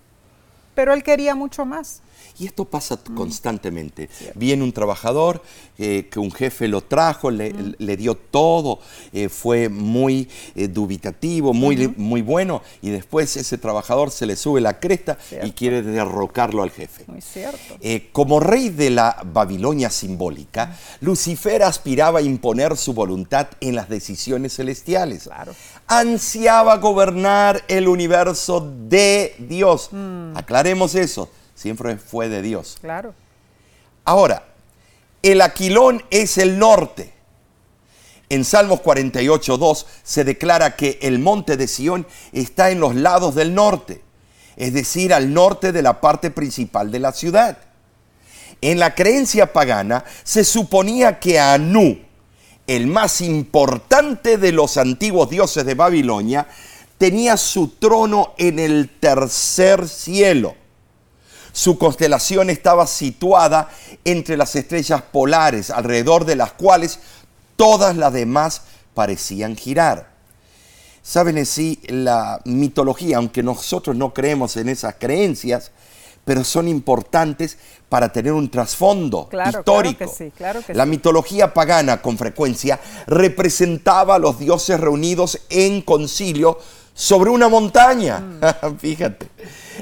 pero él quería mucho más. Y esto pasa constantemente. Viene un trabajador eh, que un jefe lo trajo, le, le dio todo, eh, fue muy eh, dubitativo, muy, muy bueno, y después ese trabajador se le sube la cresta y quiere derrocarlo al jefe. Muy cierto. Como rey de la Babilonia simbólica, Lucifer aspiraba a imponer su voluntad en las decisiones celestiales. Claro. Ansiaba gobernar el universo de Dios. Mm. Aclaremos eso, siempre fue de Dios. Claro. Ahora, el Aquilón es el norte. En Salmos 48, 2 se declara que el monte de Sión está en los lados del norte, es decir, al norte de la parte principal de la ciudad. En la creencia pagana se suponía que Anú, el más importante de los antiguos dioses de Babilonia, tenía su trono en el tercer cielo. Su constelación estaba situada entre las estrellas polares, alrededor de las cuales todas las demás parecían girar. Saben así, la mitología, aunque nosotros no creemos en esas creencias, pero son importantes para tener un trasfondo histórico. la mitología pagana con frecuencia representaba a los dioses reunidos en concilio sobre una montaña, mm. fíjate,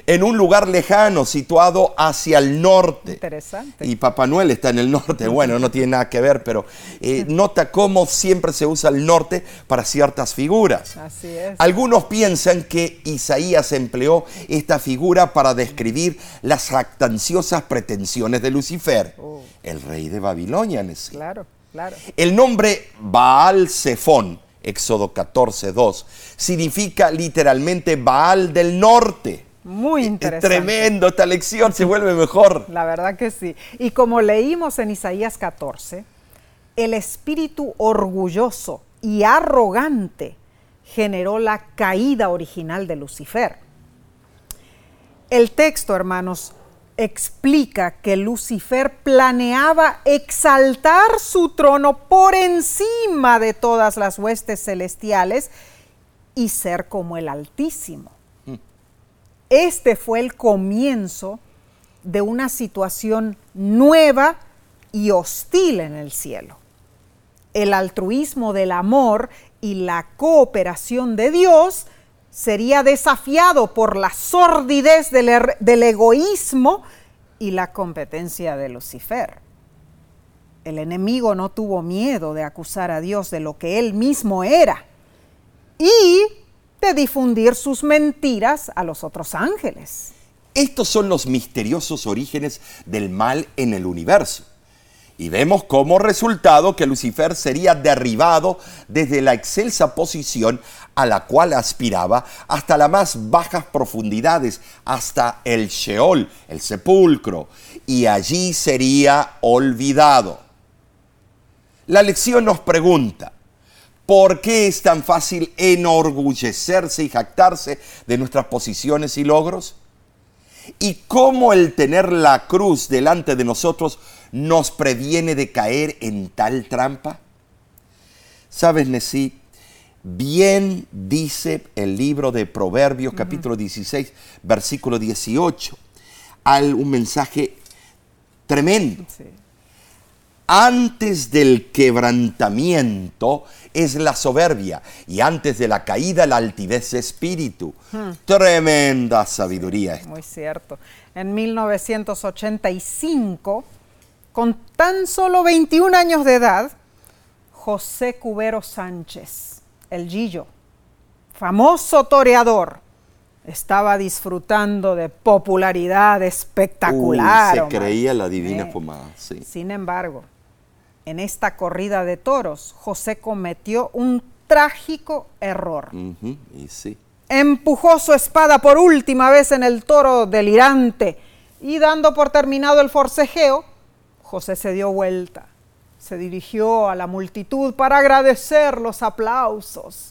en un lugar lejano, situado hacia el norte. Interesante. Y Papá Noel está en el norte, bueno, no tiene nada que ver, pero eh, nota cómo siempre se usa el norte para ciertas figuras. Así es. Algunos piensan que Isaías empleó esta figura para describir las jactanciosas pretensiones de Lucifer, oh. el rey de Babilonia. Claro, claro. El nombre Baal Zephón Éxodo 14, 2, significa literalmente Baal del norte. Muy interesante. tremendo, esta lección se vuelve mejor. La verdad que sí. Y como leímos en Isaías 14, el espíritu orgulloso y arrogante generó la caída original de Lucifer. El texto, hermanos, explica que Lucifer planeaba exaltar su trono por encima de todas las huestes celestiales y ser como el Altísimo. Este fue el comienzo de una situación nueva y hostil en el cielo. El altruismo del amor y la cooperación de Dios sería desafiado por la sordidez del, er, del, egoísmo y la competencia de Lucifer. El enemigo no tuvo miedo de acusar a Dios de lo que él mismo era y de difundir sus mentiras a los otros ángeles. Estos son los misteriosos orígenes del mal en el universo. Y vemos como resultado que Lucifer sería derribado desde la excelsa posición a la cual aspiraba hasta las más bajas profundidades, hasta el Sheol, el sepulcro, y allí sería olvidado. La lección nos pregunta, ¿por qué es tan fácil enorgullecerse y jactarse de nuestras posiciones y logros? ¿Y cómo el tener la cruz delante de nosotros nos previene de caer en tal trampa? ¿Sabes, Nesí? Bien dice el libro de Proverbios, capítulo 16, versículo 18. Hay un mensaje tremendo. Antes del quebrantamiento es la soberbia y antes de la caída la altivez de espíritu. Hmm. Tremenda sabiduría. muy cierto. En 1985 con tan solo 21 años de edad, José Cubero Sánchez, el Gillo, famoso toreador, estaba disfrutando de popularidad espectacular. se creía la divina pomada. Sin embargo, en esta corrida de toros, José cometió un trágico error. y sí. Empujó su espada por última vez en el toro delirante y dando por terminado el forcejeo, José se dio vuelta, se dirigió a la multitud para agradecer los aplausos.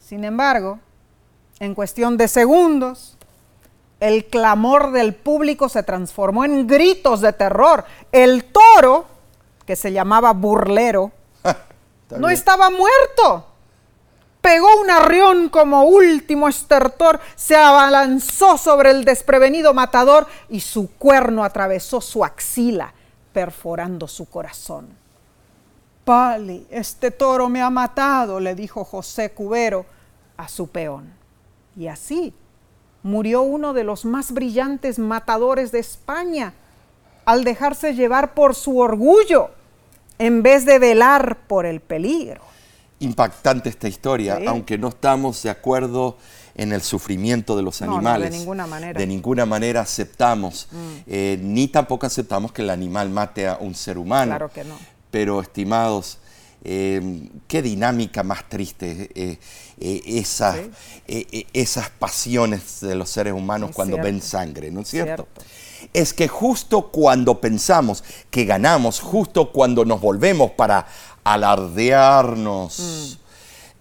Sin embargo, en cuestión de segundos, el clamor del público se transformó en gritos de terror. El toro, que se llamaba burlero, no estaba muerto. Pegó un arrión como último estertor, se abalanzó sobre el desprevenido matador y su cuerno atravesó su axila perforando su corazón. Pali, este toro me ha matado, le dijo José Cubero a su peón. Y así murió uno de los más brillantes matadores de España al dejarse llevar por su orgullo en vez de velar por el peligro. Impactante esta historia, aunque no estamos de acuerdo en el sufrimiento de los animales. de ninguna manera. De ninguna manera aceptamos, mm. eh, ni tampoco aceptamos que el animal mate a un ser humano. Claro que no. Pero, estimados, eh, qué dinámica más triste eh, esas, esas pasiones de los seres humanos cuando ven sangre, ¿no es cierto? Es que justo cuando pensamos que ganamos, justo cuando nos volvemos para alardearnos, mm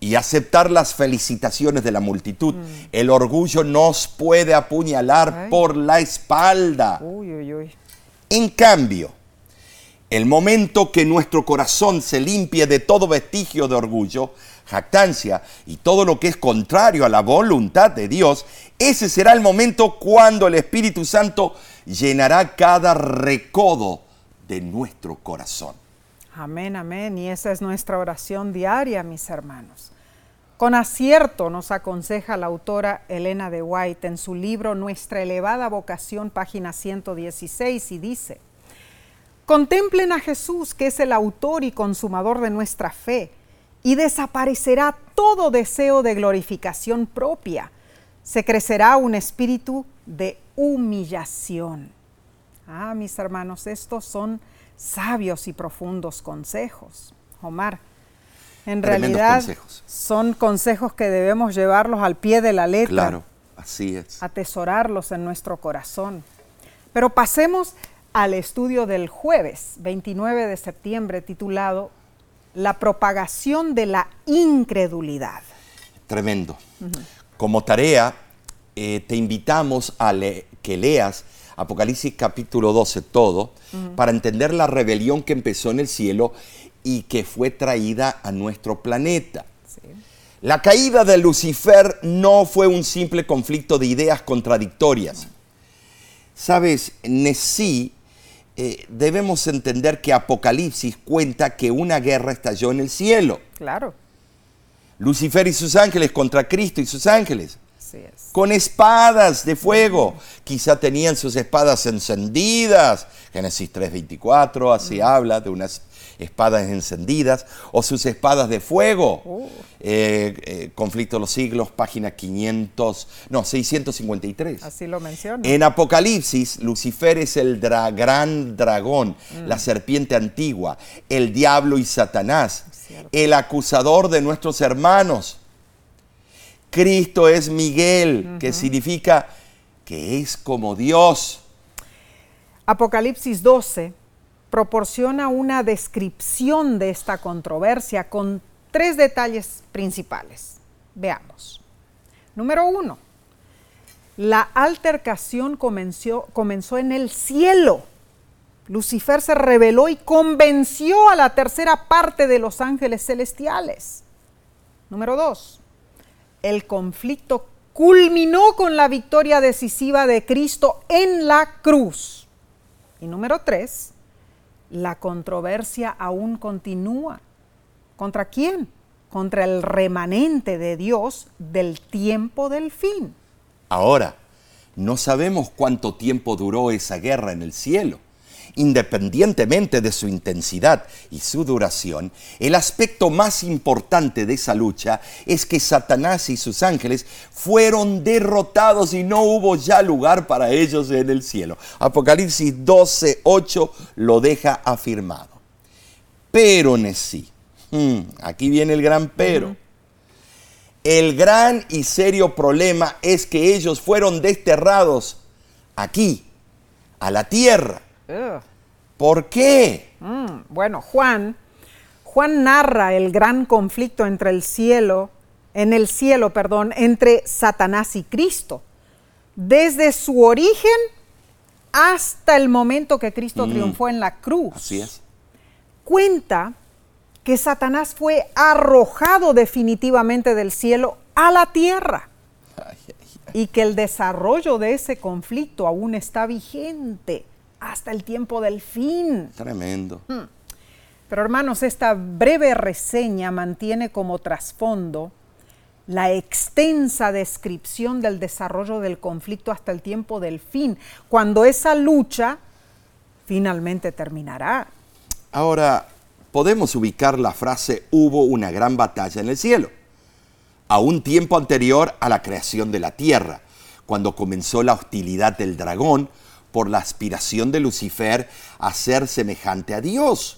y aceptar las felicitaciones de la multitud. Mm. El orgullo nos puede apuñalar por la espalda. En cambio, el momento que nuestro corazón se limpie de todo vestigio de orgullo, jactancia y todo lo que es contrario a la voluntad de Dios, ese será el momento cuando el Espíritu Santo llenará cada recodo de nuestro corazón. Amén, amén. Y esa es nuestra oración diaria, mis hermanos. Con acierto nos aconseja la autora Elena de White en su libro Nuestra elevada vocación, página 116, y dice, Contemplen a Jesús, que es el autor y consumador de nuestra fe, y desaparecerá todo deseo de glorificación propia. Se crecerá un espíritu de humillación. Ah, mis hermanos, estos son sabios y profundos consejos. Omar, en realidad son consejos que debemos llevarlos al pie de la letra. Claro, así es. Atesorarlos en nuestro corazón. Pero pasemos al estudio del jueves 29 de septiembre titulado La propagación de la incredulidad. Tremendo. Como tarea, eh, te invitamos a que leas Apocalipsis capítulo 12 todo para entender la rebelión que empezó en el cielo y que fue traída a nuestro planeta. La caída de Lucifer no fue un simple conflicto de ideas contradictorias. Sabes, Nesí, eh, debemos entender que Apocalipsis cuenta que una guerra estalló en el cielo. Claro. Lucifer y sus ángeles contra Cristo y sus ángeles. Con espadas de fuego. Quizá tenían sus espadas encendidas. Génesis 3.24 así habla de unas espadas encendidas o sus espadas de fuego. Oh. Eh, eh, conflicto de los siglos, página 500, no, 653. Así lo menciona. En Apocalipsis, Lucifer es el gran dragón, mm. la serpiente antigua, el diablo y Satanás, el acusador de nuestros hermanos. Cristo es Miguel, que significa que es como Dios. Apocalipsis 12 proporciona una descripción de esta controversia con tres detalles principales. Veamos. Número uno, la altercación comenzó, comenzó en el cielo. Lucifer se rebeló y convenció a la tercera parte de los ángeles celestiales. Número dos, el conflicto culminó con la victoria decisiva de Cristo en la cruz. Y número tres, la controversia aún continúa. ¿Contra quién? Contra el remanente de Dios del tiempo del fin. Ahora, no sabemos cuánto tiempo duró esa guerra en el cielo. Independientemente de su intensidad y su duración, el aspecto más importante de esa lucha es que Satanás y sus ángeles fueron derrotados y no hubo ya lugar para ellos en el cielo. Apocalipsis 12, 8 lo deja afirmado. Pero Nesí, hmm, aquí viene el gran pero. El gran y serio problema es que ellos fueron desterrados aquí, a la tierra ¿Por qué? Mm, bueno, Juan, Juan narra el gran conflicto entre el cielo, en el cielo, perdón, entre Satanás y Cristo, desde su origen hasta el momento que Cristo mm. triunfó en la cruz. Así es. Cuenta que Satanás fue arrojado definitivamente del cielo a la tierra y que el desarrollo de ese conflicto aún está vigente hasta el tiempo del fin. Tremendo. Hmm. Pero hermanos, esta breve reseña mantiene como trasfondo la extensa descripción del desarrollo del conflicto hasta el tiempo del fin, cuando esa lucha finalmente terminará. Ahora, podemos ubicar la frase hubo una gran batalla en el cielo, a un tiempo anterior a la creación de la tierra, cuando comenzó la hostilidad del dragón por la aspiración de Lucifer a ser semejante a Dios.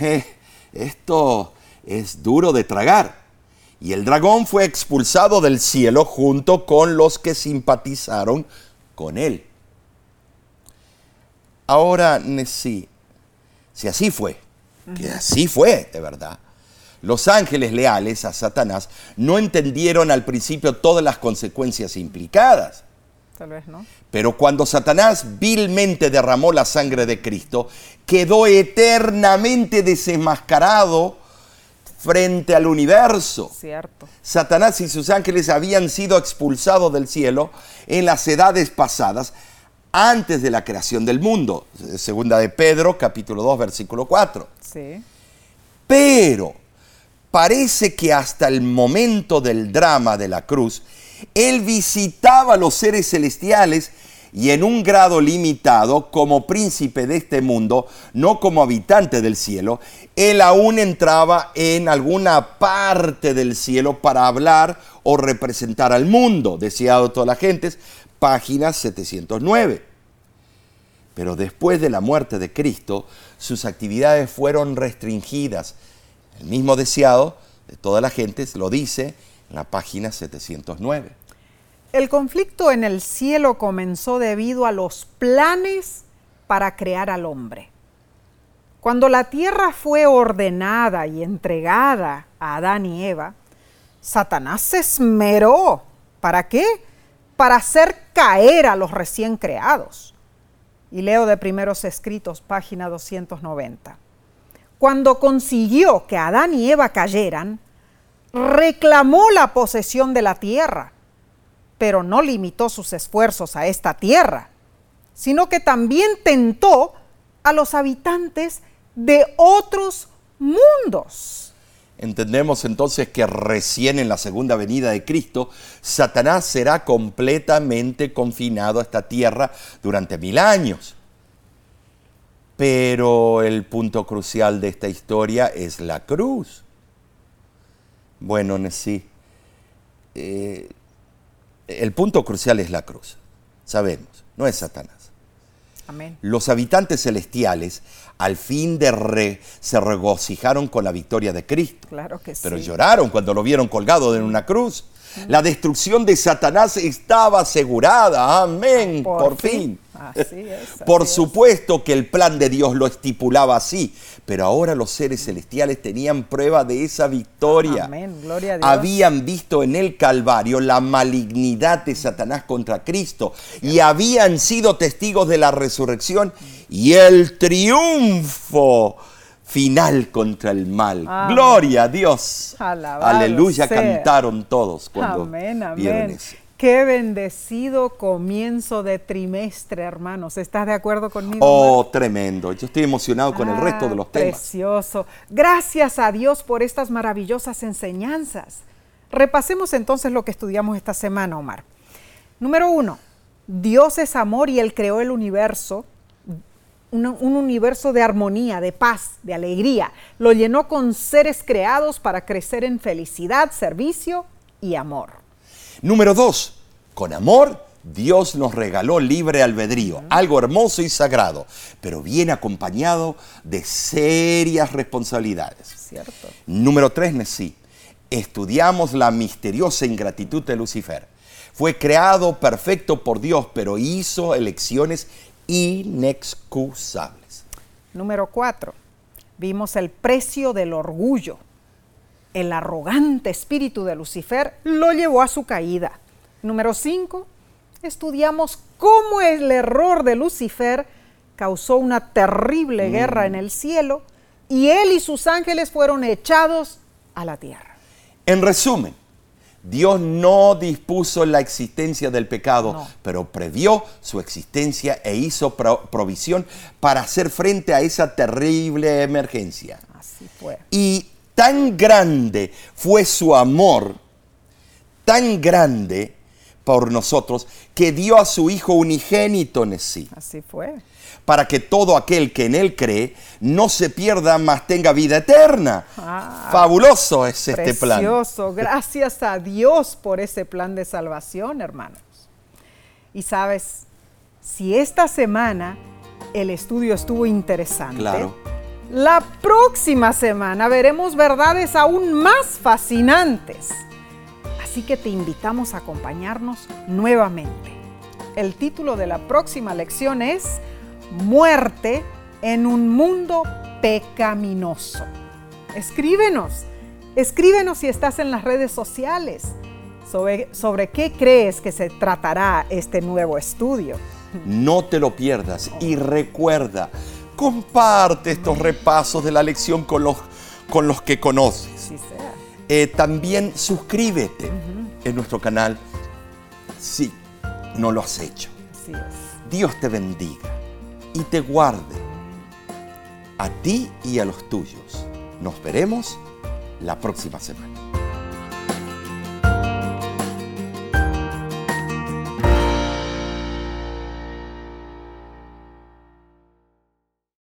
eh, esto es duro de tragar. Y el dragón fue expulsado del cielo junto con los que simpatizaron con él. Ahora, sí, si así fue, que así fue, de verdad, los ángeles leales a Satanás no entendieron al principio todas las consecuencias implicadas. Tal vez no. Pero cuando Satanás vilmente derramó la sangre de Cristo, quedó eternamente desenmascarado frente al universo. Cierto. Satanás y sus ángeles habían sido expulsados del cielo en las edades pasadas, antes de la creación del mundo. Segunda de Pedro, capítulo 2, versículo 4. Sí. Pero parece que hasta el momento del drama de la cruz, él visitaba a los seres celestiales y en un grado limitado como príncipe de este mundo, no como habitante del cielo, él aún entraba en alguna parte del cielo para hablar o representar al mundo, deseado todas las gentes, página 709. Pero después de la muerte de Cristo, sus actividades fueron restringidas. El mismo deseado de todas las gentes lo dice la página 709. El conflicto en el cielo comenzó debido a los planes para crear al hombre. Cuando la tierra fue ordenada y entregada a Adán y Eva, Satanás se esmeró. ¿Para qué? Para hacer caer a los recién creados. Y leo de primeros escritos, página 290. Cuando consiguió que Adán y Eva cayeran, reclamó la posesión de la tierra, pero no limitó sus esfuerzos a esta tierra, sino que también tentó a los habitantes de otros mundos. Entendemos entonces que recién en la segunda venida de Cristo, Satanás será completamente confinado a esta tierra durante mil años. Pero el punto crucial de esta historia es la cruz. Bueno, sí. Eh, el punto crucial es la cruz. Sabemos, no es Satanás. Amén. Los habitantes celestiales al fin de re, se regocijaron con la victoria de Cristo. Claro que sí. Pero lloraron cuando lo vieron colgado en una cruz. La destrucción de Satanás estaba asegurada. Amén. Por, fin. Por supuesto que el plan de Dios lo estipulaba así, pero ahora los seres celestiales tenían prueba de esa victoria. Amén. Gloria a Dios. Habían visto en el Calvario la malignidad de Satanás contra Cristo y habían sido testigos de la resurrección y el triunfo final contra el mal. Gloria a Dios. Aleluya, cantaron todos cuando amén, amén. Qué bendecido comienzo de trimestre, hermanos. ¿Estás de acuerdo conmigo? Oh, tremendo. Yo estoy emocionado con el ah, resto de los temas. Precioso. Gracias a Dios por estas maravillosas enseñanzas. Repasemos entonces lo que estudiamos esta semana, Omar. Número uno, Dios es amor y Él creó el universo un, universo de armonía, de paz, de alegría. Lo llenó con seres creados para crecer en felicidad, servicio y amor. Número dos, con amor Dios nos regaló libre albedrío, algo hermoso y sagrado, pero viene acompañado de serias responsabilidades. Cierto. Número tres, sí, estudiamos la misteriosa ingratitud de Lucifer. Fue creado perfecto por Dios, pero hizo elecciones inexcusables. Número cuatro, vimos el precio del orgullo. El arrogante espíritu de Lucifer lo llevó a su caída. Número cinco, estudiamos cómo el error de Lucifer causó una terrible mm. guerra en el cielo y él y sus ángeles fueron echados a la tierra. En resumen, Dios no dispuso la existencia del pecado, pero previó su existencia e hizo provisión para hacer frente a esa terrible emergencia. Así fue. Y tan grande fue su amor, tan grande por nosotros, que dio a su Hijo unigénito en sí. Así fue para que todo aquel que en Él cree no se pierda, mas tenga vida eterna. Ah, Fabuloso es este plan. Precioso. Gracias a Dios por ese plan de salvación, hermanos. Y sabes, si esta semana el estudio estuvo interesante, La próxima semana veremos verdades aún más fascinantes. Así que te invitamos a acompañarnos nuevamente. El título de la próxima lección es Muerte en un mundo pecaminoso. Escríbenos, escríbenos si estás en las redes sociales. Sobre, sobre qué crees que se tratará este nuevo estudio. No te lo pierdas y recuerda, comparte estos repasos de la lección con los, con los que conoces. Eh, también suscríbete en nuestro canal si no lo has hecho. Así es. Dios te bendiga y te guarde a ti y a los tuyos. Nos veremos la próxima semana.